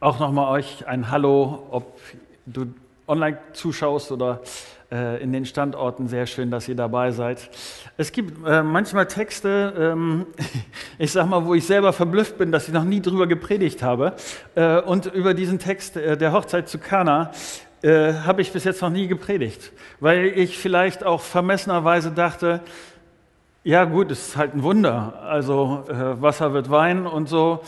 Auch nochmal euch ein Hallo, ob du online zuschaust oder äh, in den Standorten. Sehr schön, dass ihr dabei seid. Es gibt äh, manchmal Texte, ähm, ich sag mal, wo ich selber verblüfft bin, dass ich noch nie drüber gepredigt habe. Äh, und über diesen Text äh, der Hochzeit zu Kana äh, habe ich bis jetzt noch nie gepredigt, weil ich vielleicht auch vermessenerweise dachte, ja gut, es ist halt ein Wunder. Also äh, Wasser wird Wein und so.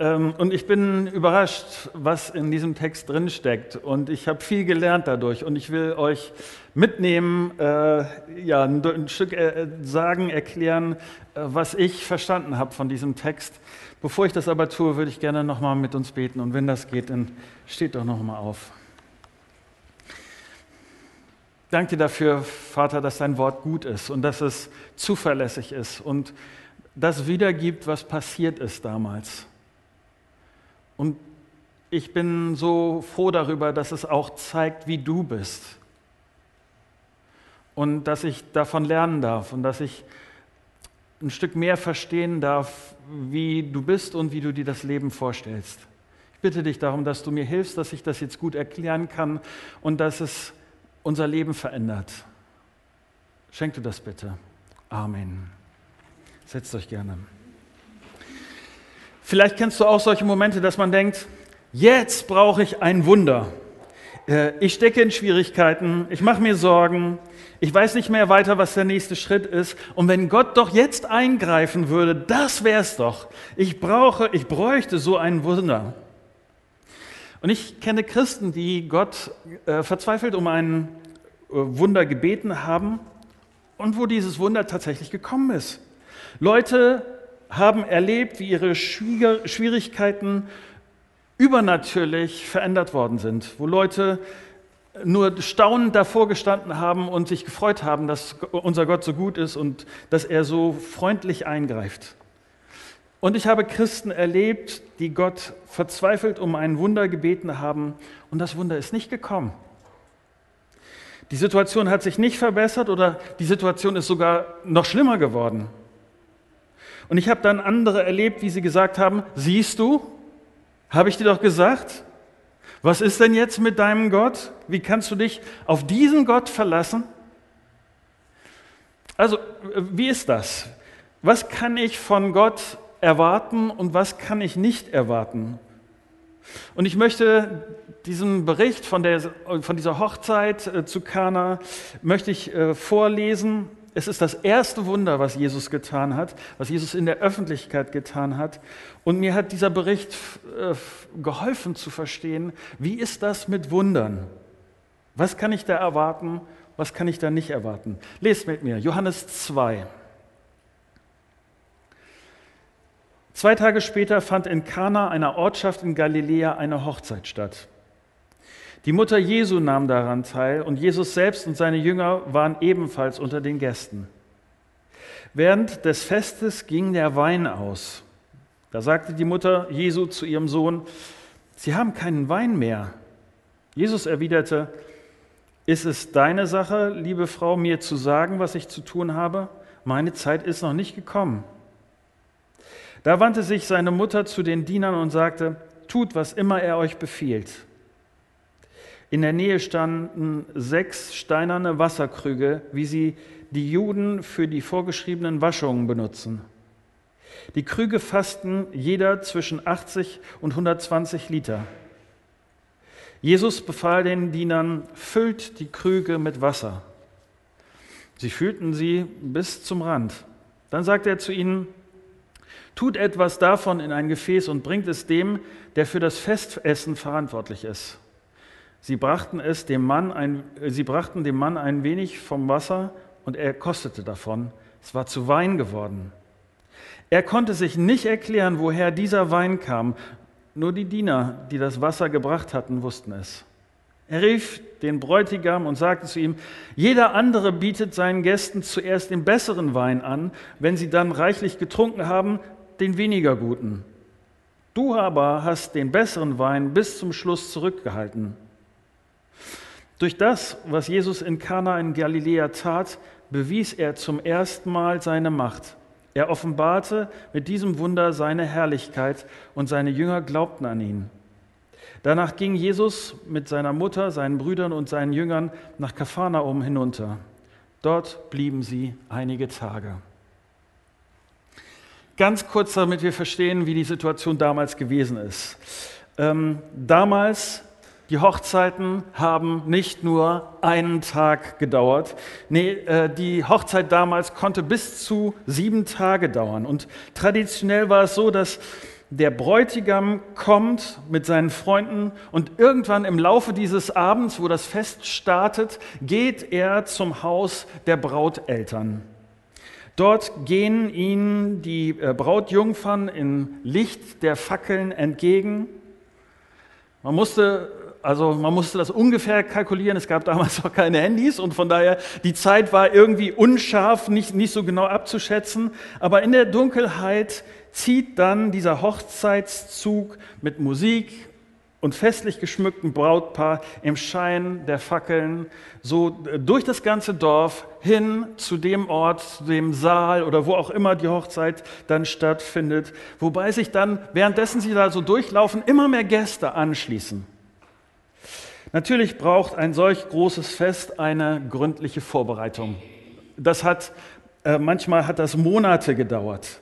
Ähm, und ich bin überrascht, was in diesem Text drinsteckt. Und ich habe viel gelernt dadurch. Und ich will euch mitnehmen, äh, ja, ein, Stück äh, sagen, erklären, äh, was ich verstanden habe von diesem Text. Bevor ich das aber tue, würde ich gerne nochmal mit uns beten. Und wenn das geht, dann steht doch nochmal auf. Danke dir dafür, Vater, dass dein Wort gut ist und dass es zuverlässig ist und das wiedergibt, was passiert ist damals. Und ich bin so froh darüber, dass es auch zeigt, wie du bist. Und dass ich davon lernen darf und dass ich ein Stück mehr verstehen darf, wie du bist und wie du dir das Leben vorstellst. Ich bitte dich darum, dass du mir hilfst, dass ich das jetzt gut erklären kann und dass es unser Leben verändert. Schenk du das bitte. Amen. Setzt euch gerne. Vielleicht kennst du auch solche Momente, dass man denkt, jetzt brauche ich ein Wunder. Äh, ich stecke in Schwierigkeiten, ich mache mir Sorgen, ich weiß nicht mehr weiter, was der nächste Schritt ist. Und wenn Gott doch jetzt eingreifen würde, das wäre es doch. Ich brauche, ich bräuchte so ein Wunder. Und ich kenne Christen, die Gott äh, verzweifelt um ein äh, Wunder gebeten haben und wo dieses Wunder tatsächlich gekommen ist. Leute, haben erlebt, wie ihre Schwierigkeiten übernatürlich verändert worden sind, wo Leute nur staunend davor gestanden haben und sich gefreut haben, dass unser Gott so gut ist und dass er so freundlich eingreift. Und ich habe Christen erlebt, die Gott verzweifelt um ein Wunder gebeten haben und das Wunder ist nicht gekommen. Die Situation hat sich nicht verbessert oder die Situation ist sogar noch schlimmer geworden. Und ich habe dann andere erlebt, wie sie gesagt haben, siehst du, habe ich dir doch gesagt, was ist denn jetzt mit deinem Gott? Wie kannst du dich auf diesen Gott verlassen? Also, wie ist das? Was kann ich von Gott erwarten und was kann ich nicht erwarten? Und ich möchte diesen Bericht von, der, von dieser Hochzeit äh, zu Kana möchte ich äh, vorlesen es ist das erste Wunder, was Jesus getan hat, was Jesus in der Öffentlichkeit getan hat. Und mir hat dieser Bericht äh, geholfen zu verstehen, wie ist das mit Wundern? Was kann ich da erwarten? Was kann ich da nicht erwarten? Lest mit mir, Johannes 2. Zwei Tage später fand in Kana, einer Ortschaft in Galiläa, eine Hochzeit statt. Die Mutter Jesu nahm daran teil und Jesus selbst und seine Jünger waren ebenfalls unter den Gästen. Während des Festes ging der Wein aus. Da sagte die Mutter Jesu zu ihrem Sohn, Sie haben keinen Wein mehr. Jesus erwiderte, ist es deine Sache, liebe Frau, mir zu sagen, was ich zu tun habe? Meine Zeit ist noch nicht gekommen. Da wandte sich seine Mutter zu den Dienern und sagte, tut, was immer er euch befiehlt. In der Nähe standen sechs steinerne Wasserkrüge, wie sie die Juden für die vorgeschriebenen Waschungen benutzen. Die Krüge fassten jeder zwischen 80 und 120 Liter. Jesus befahl den Dienern, füllt die Krüge mit Wasser. Sie füllten sie bis zum Rand. Dann sagte er zu ihnen, tut etwas davon in ein Gefäß und bringt es dem, der für das Festessen verantwortlich ist. Sie brachten, es dem Mann ein, sie brachten dem Mann ein wenig vom Wasser und er kostete davon. Es war zu Wein geworden. Er konnte sich nicht erklären, woher dieser Wein kam. Nur die Diener, die das Wasser gebracht hatten, wussten es. Er rief den Bräutigam und sagte zu ihm, jeder andere bietet seinen Gästen zuerst den besseren Wein an, wenn sie dann reichlich getrunken haben, den weniger guten. Du aber hast den besseren Wein bis zum Schluss zurückgehalten. Durch das, was Jesus in Kana in Galiläa tat, bewies er zum ersten Mal seine Macht. Er offenbarte mit diesem Wunder seine Herrlichkeit und seine Jünger glaubten an ihn. Danach ging Jesus mit seiner Mutter, seinen Brüdern und seinen Jüngern nach Kapharnaum hinunter. Dort blieben sie einige Tage. Ganz kurz, damit wir verstehen, wie die Situation damals gewesen ist. Ähm, damals, die Hochzeiten haben nicht nur einen Tag gedauert. Nee, äh, die Hochzeit damals konnte bis zu sieben Tage dauern. Und traditionell war es so, dass der Bräutigam kommt mit seinen Freunden und irgendwann im Laufe dieses Abends, wo das Fest startet, geht er zum Haus der Brauteltern. Dort gehen ihnen die äh, Brautjungfern im Licht der Fackeln entgegen. Man musste, also man musste das ungefähr kalkulieren. Es gab damals noch keine Handys und von daher die Zeit war irgendwie unscharf, nicht, nicht so genau abzuschätzen. Aber in der Dunkelheit zieht dann dieser Hochzeitszug mit Musik und festlich geschmücktem Brautpaar im Schein der Fackeln so äh, durch das ganze Dorf hin zu dem Ort, zu dem Saal oder wo auch immer die Hochzeit dann stattfindet, wobei sich dann, währenddessen sie da so durchlaufen, immer mehr Gäste anschließen. Natürlich braucht ein solch großes Fest eine gründliche Vorbereitung. Das hat, äh, manchmal hat das Monate gedauert.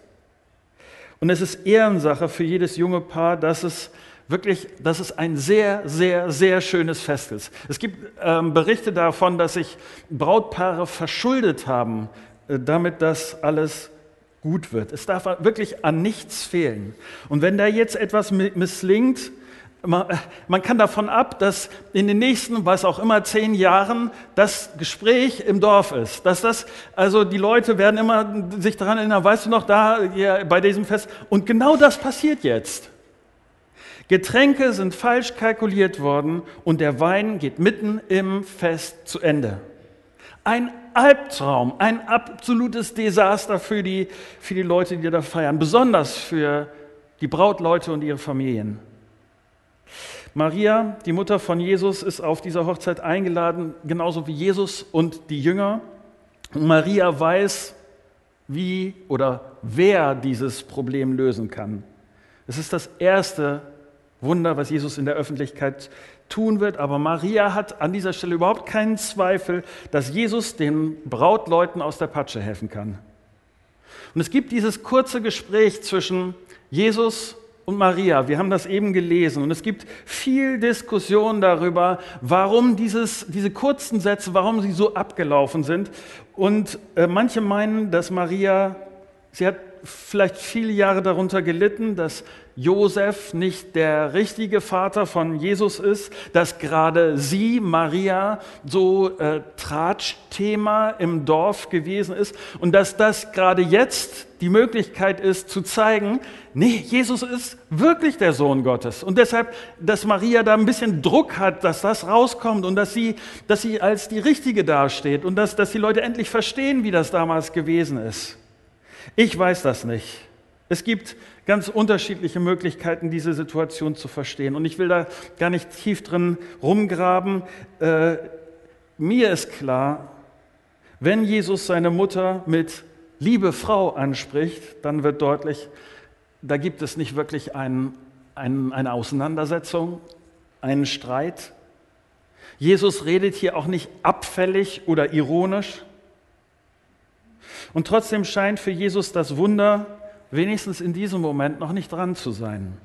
Und es ist Ehrensache für jedes junge Paar, dass es wirklich, dass es ein sehr, sehr, sehr schönes Fest ist. Es gibt ähm, Berichte davon, dass sich Brautpaare verschuldet haben, äh, damit das alles gut wird. Es darf wirklich an nichts fehlen. Und wenn da jetzt etwas misslingt, man, man, kann davon ab, dass in den nächsten, was auch immer, zehn Jahren das Gespräch im Dorf ist. Dass das, also die Leute werden immer sich daran erinnern, weißt du noch, da ja, bei diesem Fest. Und genau das passiert jetzt. Getränke sind falsch kalkuliert worden und der Wein geht mitten im Fest zu Ende. Ein Albtraum, ein absolutes Desaster für die, für die Leute, die da feiern, besonders für die Brautleute und ihre Familien. Maria, die Mutter von Jesus, ist auf dieser Hochzeit eingeladen, genauso wie Jesus und die Jünger. Und Maria weiß, wie oder wer dieses Problem lösen kann. Es ist das erste Wunder, was Jesus in der Öffentlichkeit tun wird. Aber Maria hat an dieser Stelle überhaupt keinen Zweifel, dass Jesus den Brautleuten aus der Patsche helfen kann. Und es gibt dieses kurze Gespräch zwischen Jesus und Maria. Wir haben das eben gelesen. Und es gibt viel Diskussion darüber, warum dieses, diese kurzen Sätze, warum sie so abgelaufen sind. Und äh, manche meinen, dass Maria, sie hat vielleicht viele Jahre darunter gelitten, dass Josef nicht der richtige Vater von Jesus ist, dass gerade sie, Maria, so äh, Tratschthema im Dorf gewesen ist und dass das gerade jetzt die Möglichkeit ist zu zeigen, nee, Jesus ist wirklich der Sohn Gottes und deshalb, dass Maria da ein bisschen Druck hat, dass das rauskommt und dass sie, dass sie als die Richtige dasteht und dass, dass die Leute endlich verstehen, wie das damals gewesen ist. Ich weiß das nicht. Es gibt ganz unterschiedliche Möglichkeiten, diese Situation zu verstehen. Und ich will da gar nicht tief drin rumgraben. Äh, mir ist klar, wenn Jesus seine Mutter mit liebe Frau anspricht, dann wird deutlich, da gibt es nicht wirklich ein, ein, eine Auseinandersetzung, einen Streit. Jesus redet hier auch nicht abfällig oder ironisch. Und trotzdem scheint für Jesus das Wunder wenigstens in diesem Moment noch nicht dran zu sein.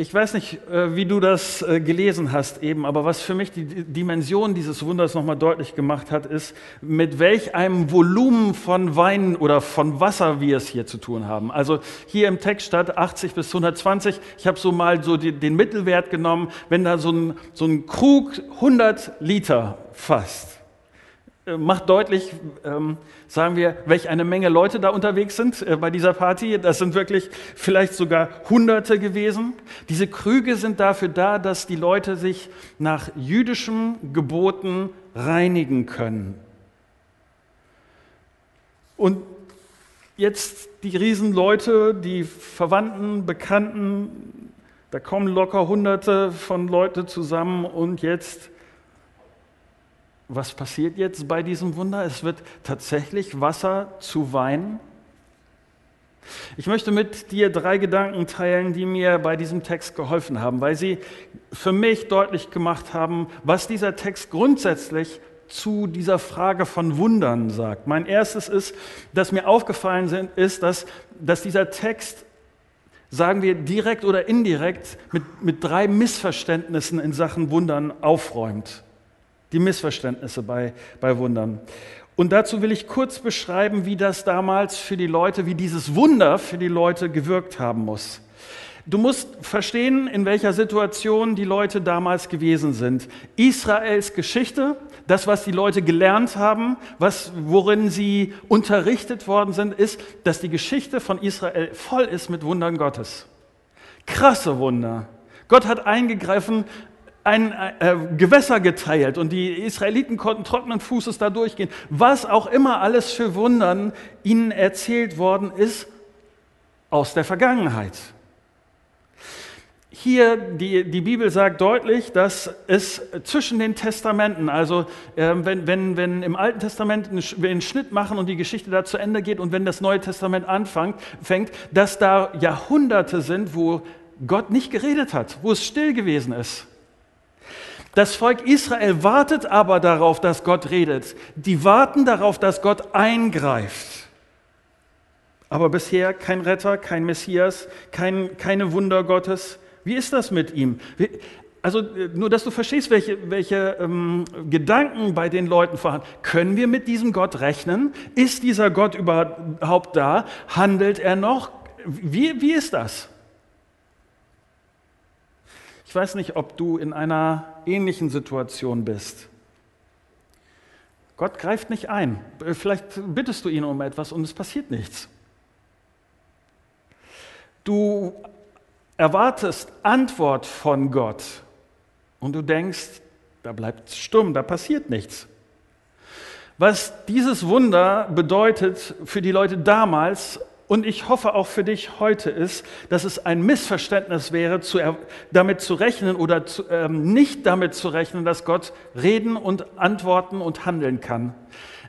Ich weiß nicht, äh, wie du das äh, gelesen hast eben, aber was für mich die Dimension dieses Wunders nochmal deutlich gemacht hat, ist, mit welch einem Volumen von Wein oder von Wasser wir es hier zu tun haben. Also hier im Text statt 80 bis 120. Ich habe so mal so den Mittelwert genommen, wenn da so ein, so ein Krug 100 Liter fasst macht deutlich, ähm, sagen wir, welch eine Menge Leute da unterwegs sind äh, bei dieser Party. Das sind wirklich vielleicht sogar Hunderte gewesen. Diese Krüge sind dafür da, dass die Leute sich nach jüdischen Geboten reinigen können. Und jetzt die Riesenleute, die Verwandten, Bekannten, da kommen locker Hunderte von Leute zusammen und jetzt was passiert jetzt bei diesem Wunder? Es wird tatsächlich Wasser zu Wein. Ich möchte mit dir drei Gedanken teilen, die mir bei diesem Text geholfen haben, weil sie für mich deutlich gemacht haben, was dieser Text grundsätzlich zu dieser Frage von Wundern sagt. Mein erstes ist, dass mir aufgefallen ist, dass, dass dieser Text, sagen wir direkt oder indirekt, mit, mit drei Missverständnissen in Sachen Wundern aufräumt. Die Missverständnisse bei, bei Wundern. Und dazu will ich kurz beschreiben, wie das damals für die Leute, wie dieses Wunder für die Leute gewirkt haben muss. Du musst verstehen, in welcher Situation die Leute damals gewesen sind. Israels Geschichte, das, was die Leute gelernt haben, was, worin sie unterrichtet worden sind, ist, dass die Geschichte von Israel voll ist mit Wundern Gottes. Krasse Wunder. Gott hat eingegriffen ein äh, Gewässer geteilt und die Israeliten konnten trockenen Fußes da durchgehen. Was auch immer alles für Wundern ihnen erzählt worden ist aus der Vergangenheit. Hier, die, die Bibel sagt deutlich, dass es zwischen den Testamenten, also äh, wenn, wenn, wenn im Alten Testament wir einen Schnitt machen und die Geschichte da zu Ende geht und wenn das Neue Testament anfängt, fängt, dass da Jahrhunderte sind, wo Gott nicht geredet hat, wo es still gewesen ist. Das Volk Israel wartet aber darauf, dass Gott redet. Die warten darauf, dass Gott eingreift. Aber bisher kein Retter, kein Messias, kein, keine Wunder Gottes. Wie ist das mit ihm? Also nur, dass du verstehst, welche, welche ähm, Gedanken bei den Leuten vorhanden. Können wir mit diesem Gott rechnen? Ist dieser Gott überhaupt da? Handelt er noch? Wie, wie ist das? Ich weiß nicht, ob du in einer ähnlichen Situation bist. Gott greift nicht ein. Vielleicht bittest du ihn um etwas und es passiert nichts. Du erwartest Antwort von Gott und du denkst, da bleibt stumm, da passiert nichts. Was dieses Wunder bedeutet für die Leute damals und ich hoffe auch für dich heute ist, dass es ein Missverständnis wäre, zu, damit zu rechnen oder zu, ähm, nicht damit zu rechnen, dass Gott reden und antworten und handeln kann.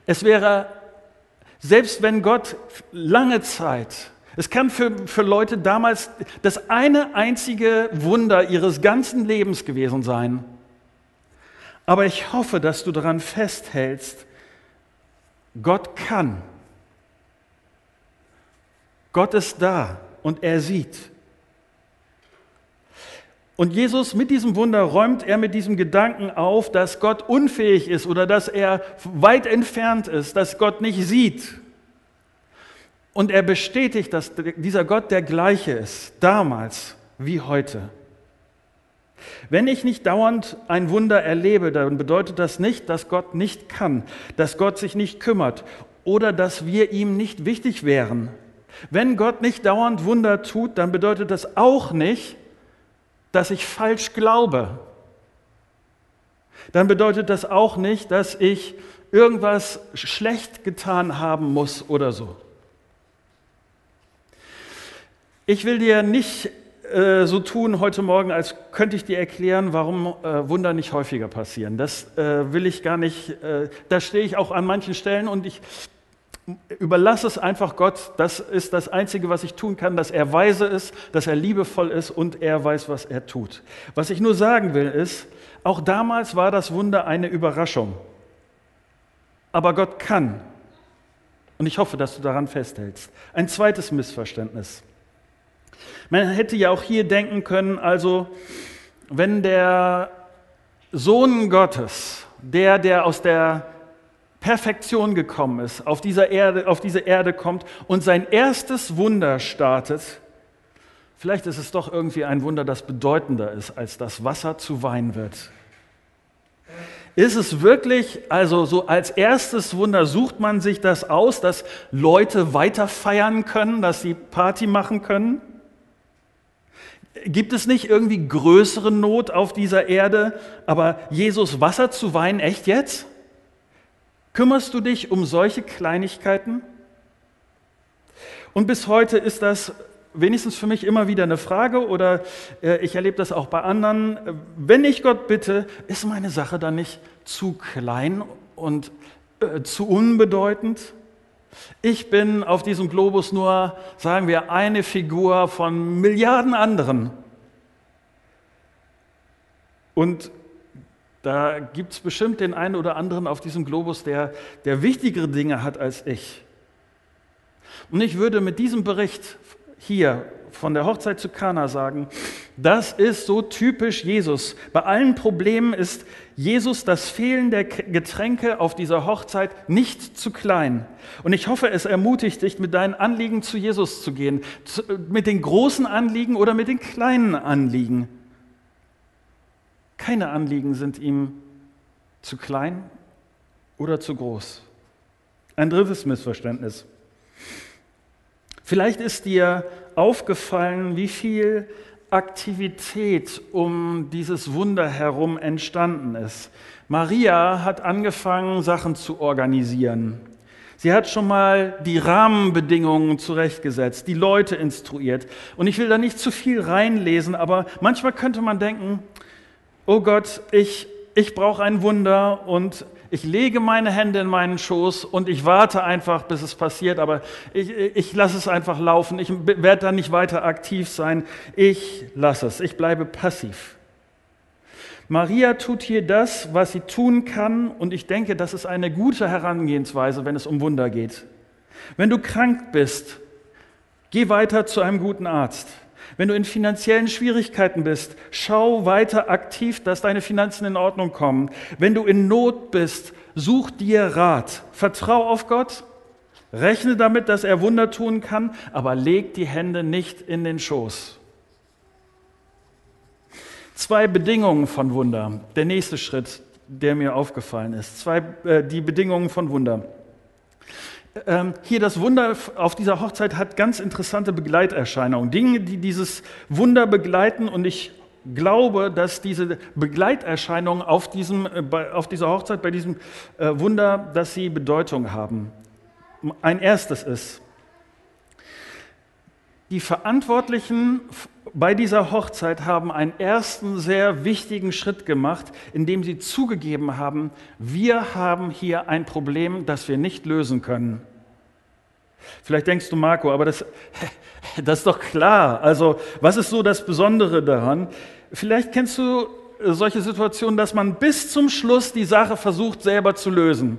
Es wäre, selbst wenn Gott lange Zeit, es kann für, für Leute damals das eine einzige Wunder ihres ganzen Lebens gewesen sein. Aber ich hoffe, dass du daran festhältst, Gott kann Gott ist da und er sieht. Und Jesus mit diesem Wunder räumt er mit diesem Gedanken auf, dass Gott unfähig ist oder dass er weit entfernt ist, dass Gott nicht sieht. Und er bestätigt, dass dieser Gott der gleiche ist, damals wie heute. Wenn ich nicht dauernd ein Wunder erlebe, dann bedeutet das nicht, dass Gott nicht kann, dass Gott sich nicht kümmert oder dass wir ihm nicht wichtig wären. Wenn Gott nicht dauernd Wunder tut, dann bedeutet das auch nicht, dass ich falsch glaube. Dann bedeutet das auch nicht, dass ich irgendwas schlecht getan haben muss oder so. Ich will dir nicht äh, so tun heute Morgen, als könnte ich dir erklären, warum äh, Wunder nicht häufiger passieren. Das äh, will ich gar nicht. Äh, da stehe ich auch an manchen Stellen und ich Überlass es einfach Gott. Das ist das Einzige, was ich tun kann, dass er weise ist, dass er liebevoll ist und er weiß, was er tut. Was ich nur sagen will, ist, auch damals war das Wunder eine Überraschung. Aber Gott kann. Und ich hoffe, dass du daran festhältst. Ein zweites Missverständnis. Man hätte ja auch hier denken können, also wenn der Sohn Gottes, der, der aus der Perfektion gekommen ist, auf, dieser Erde, auf diese Erde kommt und sein erstes Wunder startet, vielleicht ist es doch irgendwie ein Wunder, das bedeutender ist, als das Wasser zu Wein wird. Ist es wirklich, also so als erstes Wunder sucht man sich das aus, dass Leute weiter feiern können, dass sie Party machen können? Gibt es nicht irgendwie größere Not auf dieser Erde, aber Jesus Wasser zu Wein echt jetzt? Kümmerst du dich um solche Kleinigkeiten? Und bis heute ist das wenigstens für mich immer wieder eine Frage oder äh, ich erlebe das auch bei anderen. Wenn ich Gott bitte, ist meine Sache dann nicht zu klein und äh, zu unbedeutend? Ich bin auf diesem Globus nur, sagen wir, eine Figur von Milliarden anderen. Und da gibt es bestimmt den einen oder anderen auf diesem Globus, der, der wichtigere Dinge hat als ich. Und ich würde mit diesem Bericht hier von der Hochzeit zu Kana sagen, das ist so typisch Jesus. Bei allen Problemen ist Jesus das Fehlen der Getränke auf dieser Hochzeit nicht zu klein. Und ich hoffe, es ermutigt dich, mit deinen Anliegen zu Jesus zu gehen, mit den großen Anliegen oder mit den kleinen Anliegen. Keine Anliegen sind ihm zu klein oder zu groß. Ein drittes Missverständnis. Vielleicht ist dir aufgefallen, wie viel Aktivität um dieses Wunder herum entstanden ist. Maria hat angefangen, Sachen zu organisieren. Sie hat schon mal die Rahmenbedingungen zurechtgesetzt, die Leute instruiert. Und ich will da nicht zu viel reinlesen, aber manchmal könnte man denken, oh Gott, ich, ich brauche ein Wunder und ich lege meine Hände in meinen Schoß und ich warte einfach, bis es passiert, aber ich, ich lasse es einfach laufen. Ich werde da nicht weiter aktiv sein. Ich lasse es. Ich bleibe passiv. Maria tut hier das, was sie tun kann und ich denke, das ist eine gute Herangehensweise, wenn es um Wunder geht. Wenn du krank bist, geh weiter zu einem guten Arzt. Wenn du in finanziellen Schwierigkeiten bist, schau weiter aktiv, dass deine Finanzen in Ordnung kommen. Wenn du in Not bist, such dir Rat. Vertrau auf Gott. Rechne damit, dass er Wunder tun kann, aber leg die Hände nicht in den Schoß. Zwei Bedingungen von Wunder. Der nächste Schritt, der mir aufgefallen ist. Zwei, äh, die Bedingungen von Wunder. Ähm, hier das Wunder auf dieser Hochzeit hat ganz interessante Begleiterscheinungen, Dinge, die dieses Wunder begleiten und ich glaube, dass diese Begleiterscheinungen auf, diesem, äh, auf dieser Hochzeit, bei diesem äh, Wunder, dass sie Bedeutung haben. Ein erstes ist, die Verantwortlichen bei dieser Hochzeit haben einen ersten sehr wichtigen Schritt gemacht, indem sie zugegeben haben, wir haben hier ein Problem, das wir nicht lösen können. Vielleicht denkst du, Marco, aber das, das ist doch klar. Also, was ist so das Besondere daran? Vielleicht kennst du solche Situationen, dass man bis zum Schluss die Sache versucht selber zu lösen.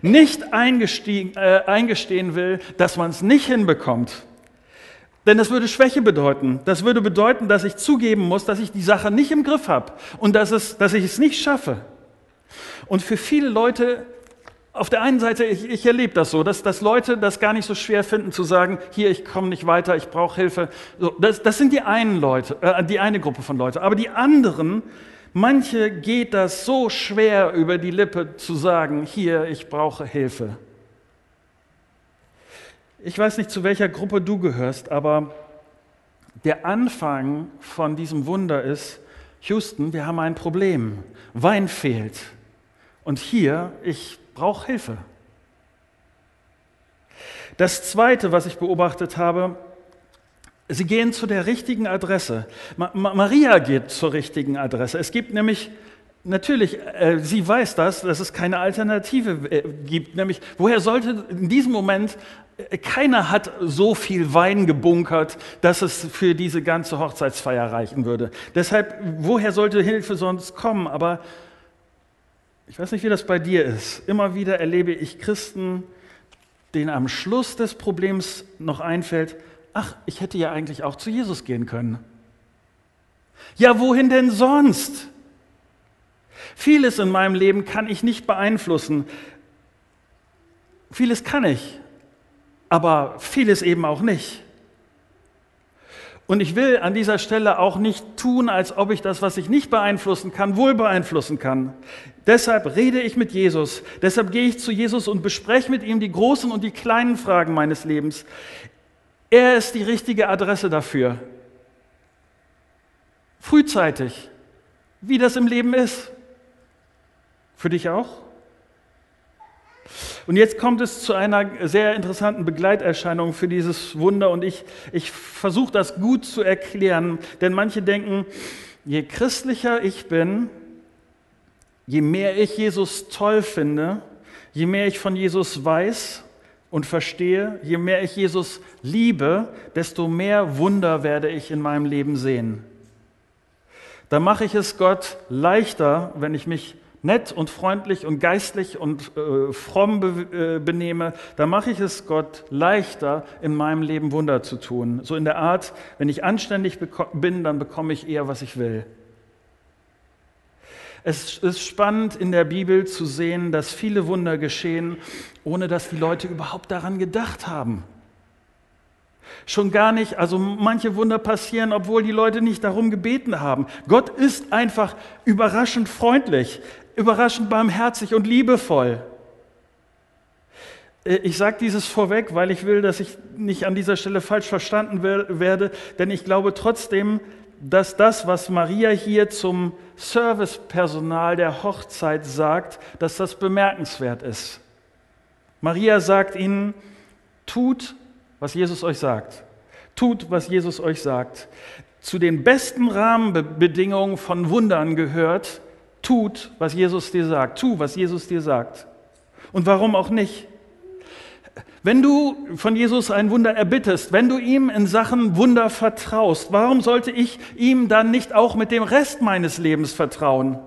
Nicht äh, eingestehen will, dass man es nicht hinbekommt. Denn das würde Schwäche bedeuten. Das würde bedeuten, dass ich zugeben muss, dass ich die Sache nicht im Griff habe und dass, es, dass ich es nicht schaffe. Und für viele Leute, auf der einen Seite, ich, ich erlebe das so, dass, dass Leute das gar nicht so schwer finden zu sagen, hier, ich komme nicht weiter, ich brauche Hilfe. So, das, das sind die einen Leute, äh, die eine Gruppe von Leuten. Aber die anderen, manche geht das so schwer über die Lippe zu sagen, hier, ich brauche Hilfe. Ich weiß nicht, zu welcher Gruppe du gehörst, aber der Anfang von diesem Wunder ist, Houston, wir haben ein Problem. Wein fehlt. Und hier, ich brauche Hilfe. Das Zweite, was ich beobachtet habe, sie gehen zu der richtigen Adresse. Maria geht zur richtigen Adresse. Es gibt nämlich Natürlich, äh, sie weiß das, dass es keine Alternative äh, gibt. Nämlich, woher sollte in diesem Moment, äh, keiner hat so viel Wein gebunkert, dass es für diese ganze Hochzeitsfeier reichen würde. Deshalb, woher sollte Hilfe sonst kommen? Aber ich weiß nicht, wie das bei dir ist. Immer wieder erlebe ich Christen, denen am Schluss des Problems noch einfällt, ach, ich hätte ja eigentlich auch zu Jesus gehen können. Ja, wohin denn sonst? Vieles in meinem Leben kann ich nicht beeinflussen. Vieles kann ich, aber vieles eben auch nicht. Und ich will an dieser Stelle auch nicht tun, als ob ich das, was ich nicht beeinflussen kann, wohl beeinflussen kann. Deshalb rede ich mit Jesus. Deshalb gehe ich zu Jesus und bespreche mit ihm die großen und die kleinen Fragen meines Lebens. Er ist die richtige Adresse dafür. Frühzeitig, wie das im Leben ist. Für dich auch? Und jetzt kommt es zu einer sehr interessanten Begleiterscheinung für dieses Wunder und ich, ich versuche das gut zu erklären, denn manche denken, je christlicher ich bin, je mehr ich Jesus toll finde, je mehr ich von Jesus weiß, und verstehe, je mehr ich Jesus liebe, desto mehr Wunder werde ich in meinem Leben sehen. Da mache ich es Gott leichter, wenn ich mich nett und freundlich und geistlich und äh, fromm be äh, benehme, da mache ich es Gott leichter, in meinem Leben Wunder zu tun. So in der Art, wenn ich anständig bin, dann bekomme ich eher, was ich will. Es ist spannend in der Bibel zu sehen, dass viele Wunder geschehen, ohne dass die Leute überhaupt daran gedacht haben. Schon gar nicht, also manche Wunder passieren, obwohl die Leute nicht darum gebeten haben. Gott ist einfach überraschend freundlich überraschend barmherzig und liebevoll. Äh, ich sage dieses vorweg, weil ich will, dass ich nicht an dieser Stelle falsch verstanden werde, denn ich glaube trotzdem, dass das, was Maria hier zum Servicepersonal der Hochzeit sagt, dass das bemerkenswert ist. Maria sagt ihnen, tut, was Jesus euch sagt. Tut, was Jesus euch sagt. Zu den besten Rahmenbedingungen von Wundern gehört, Tut, was Jesus dir sagt. Tu, was Jesus dir sagt. Und warum auch nicht? Wenn du von Jesus ein Wunder erbittest, wenn du ihm in Sachen Wunder vertraust, warum sollte ich ihm dann nicht auch mit dem Rest meines Lebens vertrauen?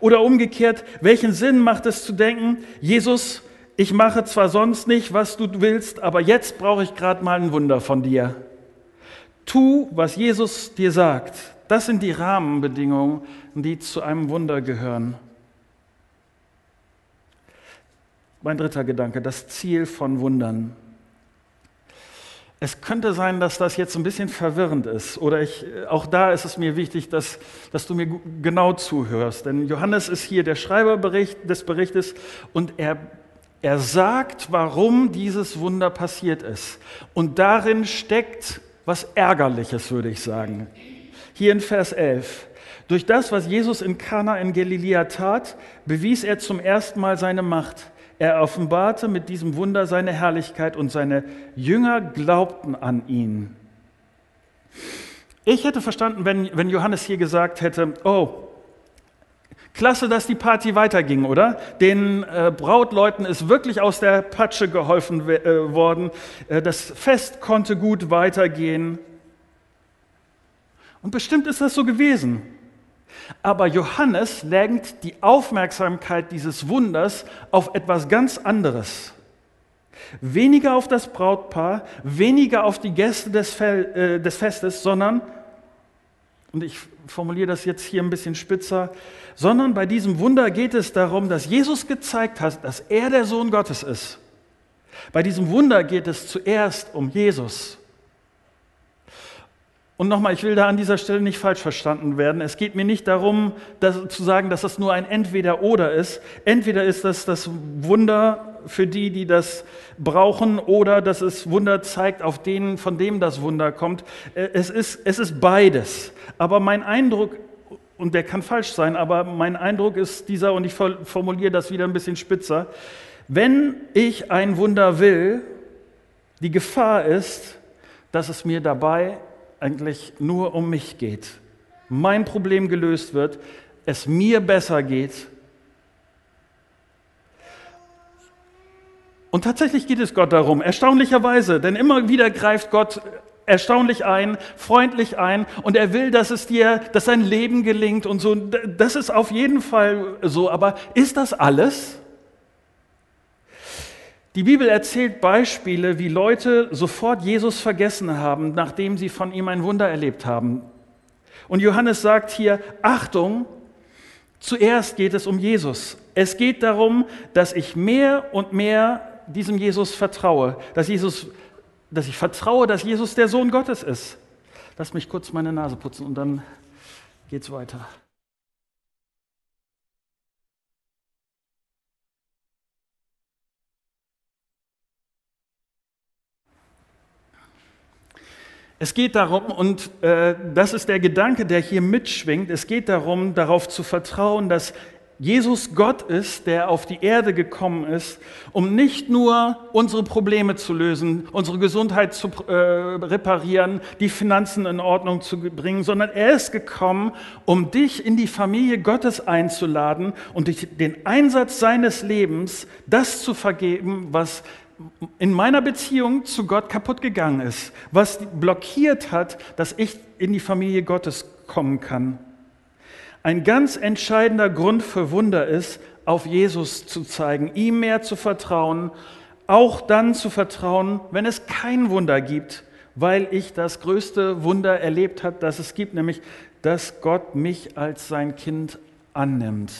Oder umgekehrt, welchen Sinn macht es zu denken, Jesus, ich mache zwar sonst nicht, was du willst, aber jetzt brauche ich gerade mal ein Wunder von dir. Tu, was Jesus dir sagt. Das sind die Rahmenbedingungen, die zu einem Wunder gehören. Mein dritter Gedanke, das Ziel von Wundern. Es könnte sein, dass das jetzt ein bisschen verwirrend ist. Oder ich, auch da ist es mir wichtig, dass, dass du mir genau zuhörst. Denn Johannes ist hier der Schreiber des Berichtes und er, er sagt, warum dieses Wunder passiert ist. Und darin steckt was Ärgerliches, würde ich sagen. Hier in Vers 11. Durch das, was Jesus in Kana in Galiläa tat, bewies er zum ersten Mal seine Macht. Er offenbarte mit diesem Wunder seine Herrlichkeit und seine Jünger glaubten an ihn. Ich hätte verstanden, wenn, wenn Johannes hier gesagt hätte, oh, klasse, dass die Party weiterging, oder? Den äh, Brautleuten ist wirklich aus der Patsche geholfen äh, worden. Äh, das Fest konnte gut weitergehen. Und bestimmt ist das so gewesen. Aber Johannes lenkt die Aufmerksamkeit dieses Wunders auf etwas ganz anderes. Weniger auf das Brautpaar, weniger auf die Gäste des, äh, des Festes, sondern, und ich formuliere das jetzt hier ein bisschen spitzer, sondern bei diesem Wunder geht es darum, dass Jesus gezeigt hat, dass er der Sohn Gottes ist. Bei diesem Wunder geht es zuerst um Jesus. Und nochmal, ich will da an dieser Stelle nicht falsch verstanden werden. Es geht mir nicht darum, dass, zu sagen, dass das nur ein Entweder-Oder ist. Entweder ist das das Wunder für die, die das brauchen, oder dass es Wunder zeigt, auf denen, von dem das Wunder kommt. Äh, es ist, es ist beides. Aber mein Eindruck, und der kann falsch sein, aber mein Eindruck ist dieser, und ich formuliere das wieder ein bisschen spitzer, wenn ich ein Wunder will, die Gefahr ist, dass es mir dabei eigentlich nur um mich geht, mein Problem gelöst wird, es mir besser geht. Und tatsächlich geht es Gott darum, erstaunlicherweise, denn immer wieder greift Gott erstaunlich ein, freundlich ein und er will, dass es dir, dass dein Leben gelingt und so. Das ist auf jeden Fall so. Aber ist das alles? Die Bibel erzählt Beispiele, wie Leute sofort Jesus vergessen haben, nachdem sie von ihm ein Wunder erlebt haben. Und Johannes sagt hier, Achtung, zuerst geht es um Jesus. Es geht darum, dass ich mehr und mehr diesem Jesus vertraue, dass, Jesus, dass ich vertraue, dass Jesus der Sohn Gottes ist. Lass mich kurz meine Nase putzen und dann geht's weiter. Es geht darum, und äh, das ist der Gedanke, der hier mitschwingt, es geht darum, darauf zu vertrauen, dass Jesus Gott ist, der auf die Erde gekommen ist, um nicht nur unsere Probleme zu lösen, unsere Gesundheit zu äh, reparieren, die Finanzen in Ordnung zu bringen, sondern er ist gekommen, um dich in die Familie Gottes einzuladen und durch den Einsatz seines Lebens das zu vergeben, was in meiner Beziehung zu Gott kaputt gegangen ist, was blockiert hat, dass ich in die Familie Gottes kommen kann. Ein ganz entscheidender Grund für Wunder ist, auf Jesus zu zeigen, ihm mehr zu vertrauen, auch dann zu vertrauen, wenn es kein Wunder gibt, weil ich das größte Wunder erlebt habe, das es gibt, nämlich, dass Gott mich als sein Kind annimmt.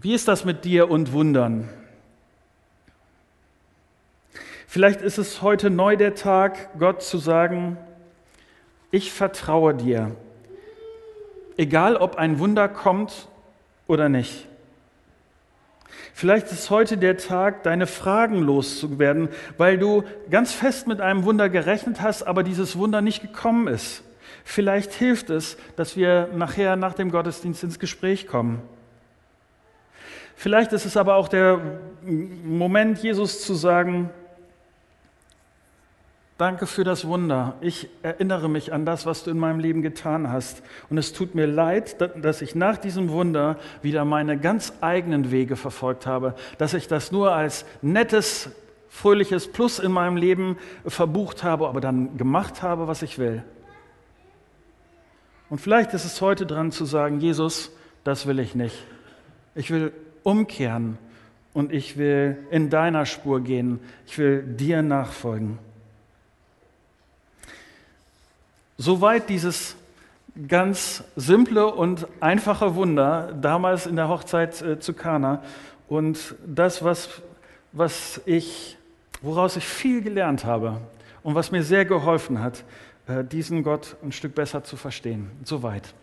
Wie ist das mit dir und Wundern? Vielleicht ist es heute neu der Tag, Gott zu sagen, ich vertraue dir, egal ob ein Wunder kommt oder nicht. Vielleicht ist heute der Tag, deine Fragen loszuwerden, weil du ganz fest mit einem Wunder gerechnet hast, aber dieses Wunder nicht gekommen ist. Vielleicht hilft es, dass wir nachher nach dem Gottesdienst ins Gespräch kommen. Vielleicht ist es aber auch der Moment, Jesus zu sagen, danke für das Wunder. Ich erinnere mich an das, was du in meinem Leben getan hast. Und es tut mir leid, dass ich nach diesem Wunder wieder meine ganz eigenen Wege verfolgt habe, dass ich das nur als nettes, fröhliches Plus in meinem Leben verbucht habe, aber dann gemacht habe, was ich will. Und vielleicht ist es heute dran zu sagen, Jesus, das will ich nicht. Ich will umkehren und ich will in deiner Spur gehen. Ich will dir nachfolgen. Soweit dieses ganz simple und einfache Wunder damals in der Hochzeit äh, zu Kana und das, was, was ich, woraus ich viel gelernt habe und was mir sehr geholfen hat, äh, diesen Gott ein Stück besser zu verstehen. Soweit.